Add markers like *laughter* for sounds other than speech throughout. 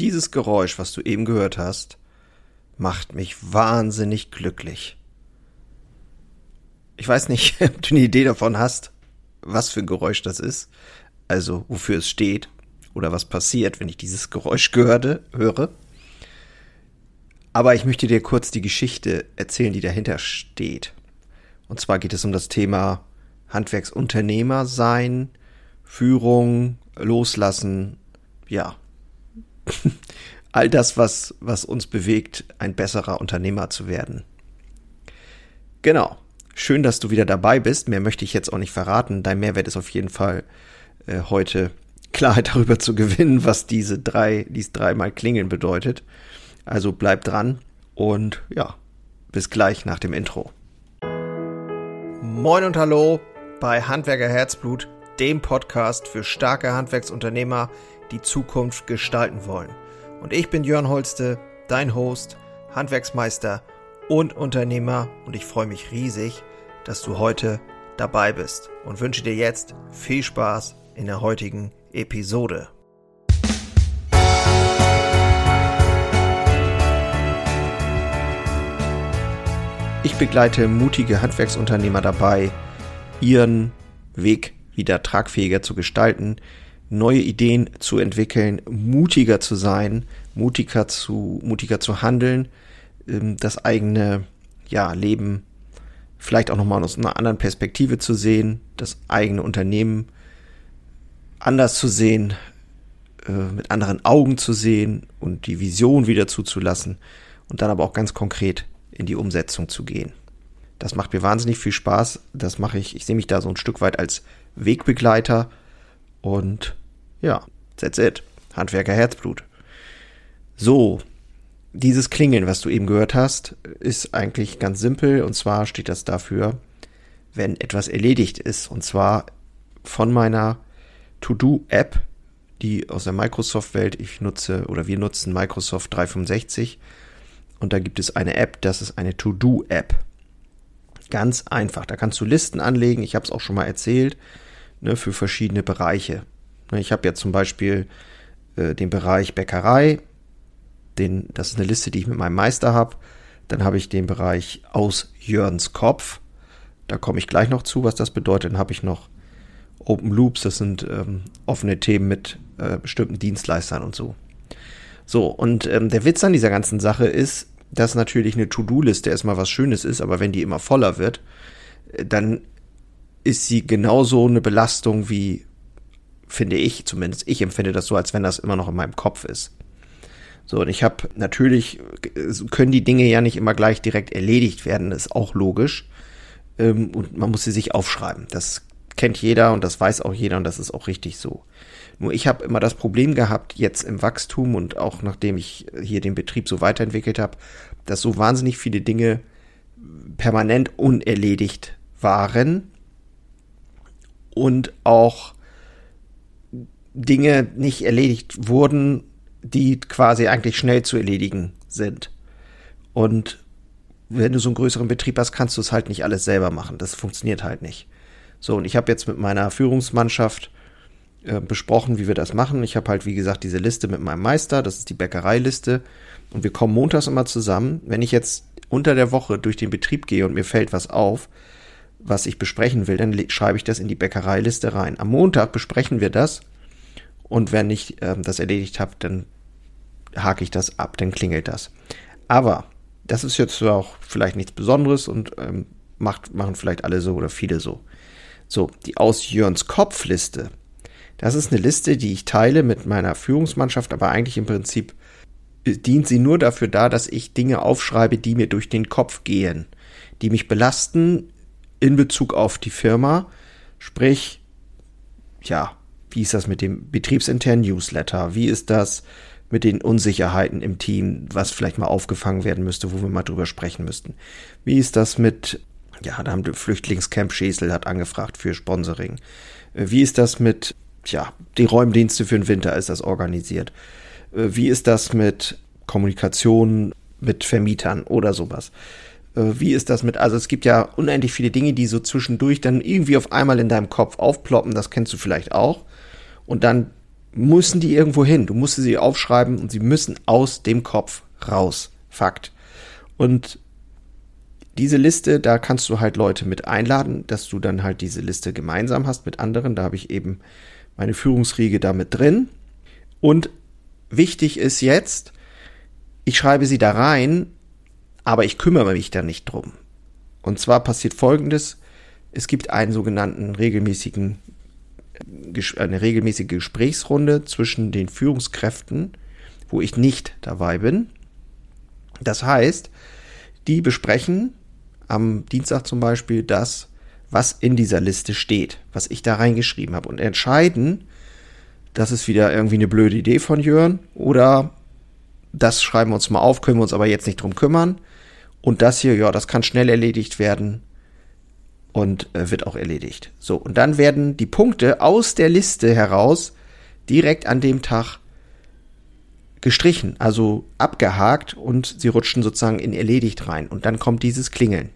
Dieses Geräusch, was du eben gehört hast, macht mich wahnsinnig glücklich. Ich weiß nicht, *laughs* ob du eine Idee davon hast, was für ein Geräusch das ist, also wofür es steht oder was passiert, wenn ich dieses Geräusch gehörte, höre. Aber ich möchte dir kurz die Geschichte erzählen, die dahinter steht. Und zwar geht es um das Thema Handwerksunternehmer sein, Führung, Loslassen, ja, *laughs* all das, was, was uns bewegt, ein besserer Unternehmer zu werden. Genau. Schön, dass du wieder dabei bist. Mehr möchte ich jetzt auch nicht verraten. Dein Mehrwert ist auf jeden Fall äh, heute Klarheit darüber zu gewinnen, was diese drei, dies dreimal klingeln bedeutet. Also bleib dran und ja, bis gleich nach dem Intro. Moin und hallo bei Handwerker Herzblut, dem Podcast für starke Handwerksunternehmer, die Zukunft gestalten wollen. Und ich bin Jörn Holste, dein Host, Handwerksmeister und Unternehmer und ich freue mich riesig, dass du heute dabei bist und wünsche dir jetzt viel Spaß in der heutigen Episode. Ich begleite mutige Handwerksunternehmer dabei, ihren Weg wieder tragfähiger zu gestalten, neue Ideen zu entwickeln, mutiger zu sein, mutiger zu, mutiger zu handeln, ähm, das eigene ja, Leben vielleicht auch nochmal aus einer anderen Perspektive zu sehen, das eigene Unternehmen anders zu sehen, äh, mit anderen Augen zu sehen und die Vision wieder zuzulassen und dann aber auch ganz konkret in die Umsetzung zu gehen. Das macht mir wahnsinnig viel Spaß. Das mache ich, ich sehe mich da so ein Stück weit als Wegbegleiter und ja, that's it. Handwerker Herzblut. So, dieses Klingeln, was du eben gehört hast, ist eigentlich ganz simpel und zwar steht das dafür, wenn etwas erledigt ist und zwar von meiner To-Do-App, die aus der Microsoft-Welt ich nutze oder wir nutzen Microsoft 365 und da gibt es eine App, das ist eine To-Do-App. Ganz einfach, da kannst du Listen anlegen, ich habe es auch schon mal erzählt, ne, für verschiedene Bereiche. Ne, ich habe ja zum Beispiel äh, den Bereich Bäckerei, den, das ist eine Liste, die ich mit meinem Meister habe. Dann habe ich den Bereich aus Jörns Kopf. Da komme ich gleich noch zu, was das bedeutet. Dann habe ich noch Open Loops, das sind ähm, offene Themen mit äh, bestimmten Dienstleistern und so. So, und ähm, der Witz an dieser ganzen Sache ist, dass natürlich eine To-Do-Liste erstmal was Schönes ist, aber wenn die immer voller wird, äh, dann ist sie genauso eine Belastung wie finde ich zumindest. Ich empfinde das so, als wenn das immer noch in meinem Kopf ist. So, und ich habe natürlich, können die Dinge ja nicht immer gleich direkt erledigt werden, ist auch logisch. Ähm, und man muss sie sich aufschreiben. Das kennt jeder und das weiß auch jeder und das ist auch richtig so. Nur ich habe immer das Problem gehabt, jetzt im Wachstum und auch nachdem ich hier den Betrieb so weiterentwickelt habe, dass so wahnsinnig viele Dinge permanent unerledigt waren und auch Dinge nicht erledigt wurden, die quasi eigentlich schnell zu erledigen sind. Und wenn du so einen größeren Betrieb hast, kannst du es halt nicht alles selber machen. Das funktioniert halt nicht. So, und ich habe jetzt mit meiner Führungsmannschaft äh, besprochen, wie wir das machen. Ich habe halt, wie gesagt, diese Liste mit meinem Meister, das ist die Bäckereiliste. Und wir kommen montags immer zusammen. Wenn ich jetzt unter der Woche durch den Betrieb gehe und mir fällt was auf, was ich besprechen will, dann schreibe ich das in die Bäckereiliste rein. Am Montag besprechen wir das und wenn ich ähm, das erledigt habe, dann hake ich das ab, dann klingelt das. Aber das ist jetzt auch vielleicht nichts Besonderes und ähm, macht, machen vielleicht alle so oder viele so. So, die aus Jörns Kopfliste. Das ist eine Liste, die ich teile mit meiner Führungsmannschaft, aber eigentlich im Prinzip äh, dient sie nur dafür da, dass ich Dinge aufschreibe, die mir durch den Kopf gehen, die mich belasten in Bezug auf die Firma. Sprich, ja, wie ist das mit dem betriebsinternen Newsletter? Wie ist das mit den Unsicherheiten im Team, was vielleicht mal aufgefangen werden müsste, wo wir mal drüber sprechen müssten? Wie ist das mit, ja, da haben wir Flüchtlingscamp Schesel hat angefragt für Sponsoring. Äh, wie ist das mit, ja, die Räumdienste für den Winter ist das organisiert? Äh, wie ist das mit Kommunikation mit Vermietern oder sowas? Äh, wie ist das mit, also es gibt ja unendlich viele Dinge, die so zwischendurch dann irgendwie auf einmal in deinem Kopf aufploppen, das kennst du vielleicht auch. Und dann müssen die irgendwo hin. Du musst sie aufschreiben und sie müssen aus dem Kopf raus. Fakt. Und diese Liste, da kannst du halt Leute mit einladen, dass du dann halt diese Liste gemeinsam hast mit anderen. Da habe ich eben meine Führungsriege damit drin. Und wichtig ist jetzt, ich schreibe sie da rein, aber ich kümmere mich da nicht drum. Und zwar passiert Folgendes. Es gibt einen sogenannten regelmäßigen, eine regelmäßige Gesprächsrunde zwischen den Führungskräften, wo ich nicht dabei bin. Das heißt, die besprechen am Dienstag zum Beispiel das, was in dieser Liste steht, was ich da reingeschrieben habe und entscheiden, das ist wieder irgendwie eine blöde Idee von Jörn oder das schreiben wir uns mal auf, können wir uns aber jetzt nicht drum kümmern. Und das hier, ja, das kann schnell erledigt werden und äh, wird auch erledigt. So, und dann werden die Punkte aus der Liste heraus direkt an dem Tag gestrichen, also abgehakt und sie rutschen sozusagen in erledigt rein. Und dann kommt dieses Klingeln.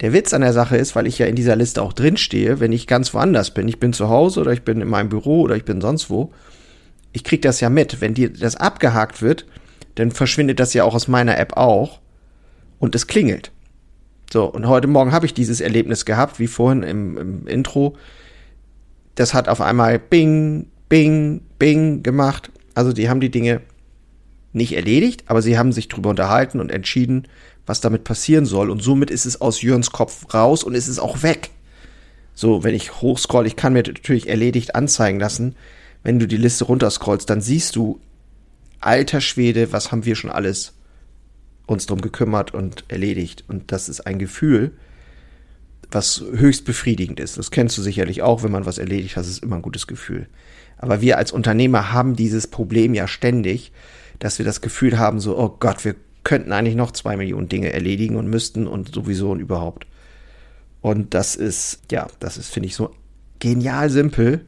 Der Witz an der Sache ist, weil ich ja in dieser Liste auch drinstehe, wenn ich ganz woanders bin, ich bin zu Hause oder ich bin in meinem Büro oder ich bin sonst wo, ich krieg das ja mit. Wenn dir das abgehakt wird, dann verschwindet das ja auch aus meiner App auch und es klingelt. So, und heute Morgen habe ich dieses Erlebnis gehabt, wie vorhin im, im Intro. Das hat auf einmal Bing, Bing, Bing gemacht. Also die haben die Dinge nicht erledigt, aber sie haben sich drüber unterhalten und entschieden, was damit passieren soll. Und somit ist es aus Jörns Kopf raus und ist es auch weg. So, wenn ich hochscroll, ich kann mir natürlich erledigt anzeigen lassen. Wenn du die Liste runterscrollst, dann siehst du, alter Schwede, was haben wir schon alles uns drum gekümmert und erledigt. Und das ist ein Gefühl, was höchst befriedigend ist. Das kennst du sicherlich auch, wenn man was erledigt hat, ist immer ein gutes Gefühl. Aber wir als Unternehmer haben dieses Problem ja ständig, dass wir das Gefühl haben, so, oh Gott, wir könnten eigentlich noch zwei Millionen Dinge erledigen und müssten und sowieso und überhaupt. Und das ist, ja, das ist, finde ich, so genial simpel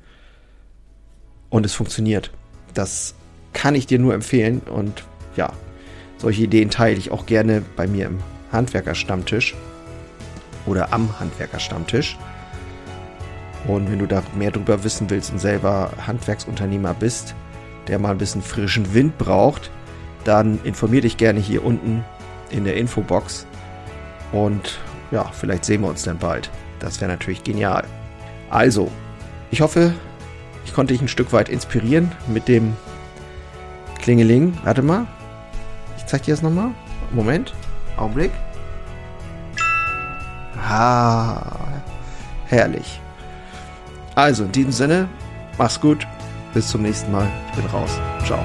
und es funktioniert. Das kann ich dir nur empfehlen und ja, solche Ideen teile ich auch gerne bei mir im Handwerkerstammtisch oder am Handwerkerstammtisch. Und wenn du da mehr drüber wissen willst und selber Handwerksunternehmer bist, der mal ein bisschen frischen Wind braucht, dann informier dich gerne hier unten in der Infobox. Und ja, vielleicht sehen wir uns dann bald. Das wäre natürlich genial. Also, ich hoffe, ich konnte dich ein Stück weit inspirieren mit dem Klingeling. Warte mal. Ich zeig dir das nochmal. Moment. Augenblick. Ah, herrlich. Also, in diesem Sinne, mach's gut. Bis zum nächsten Mal. Ich bin raus. Ciao.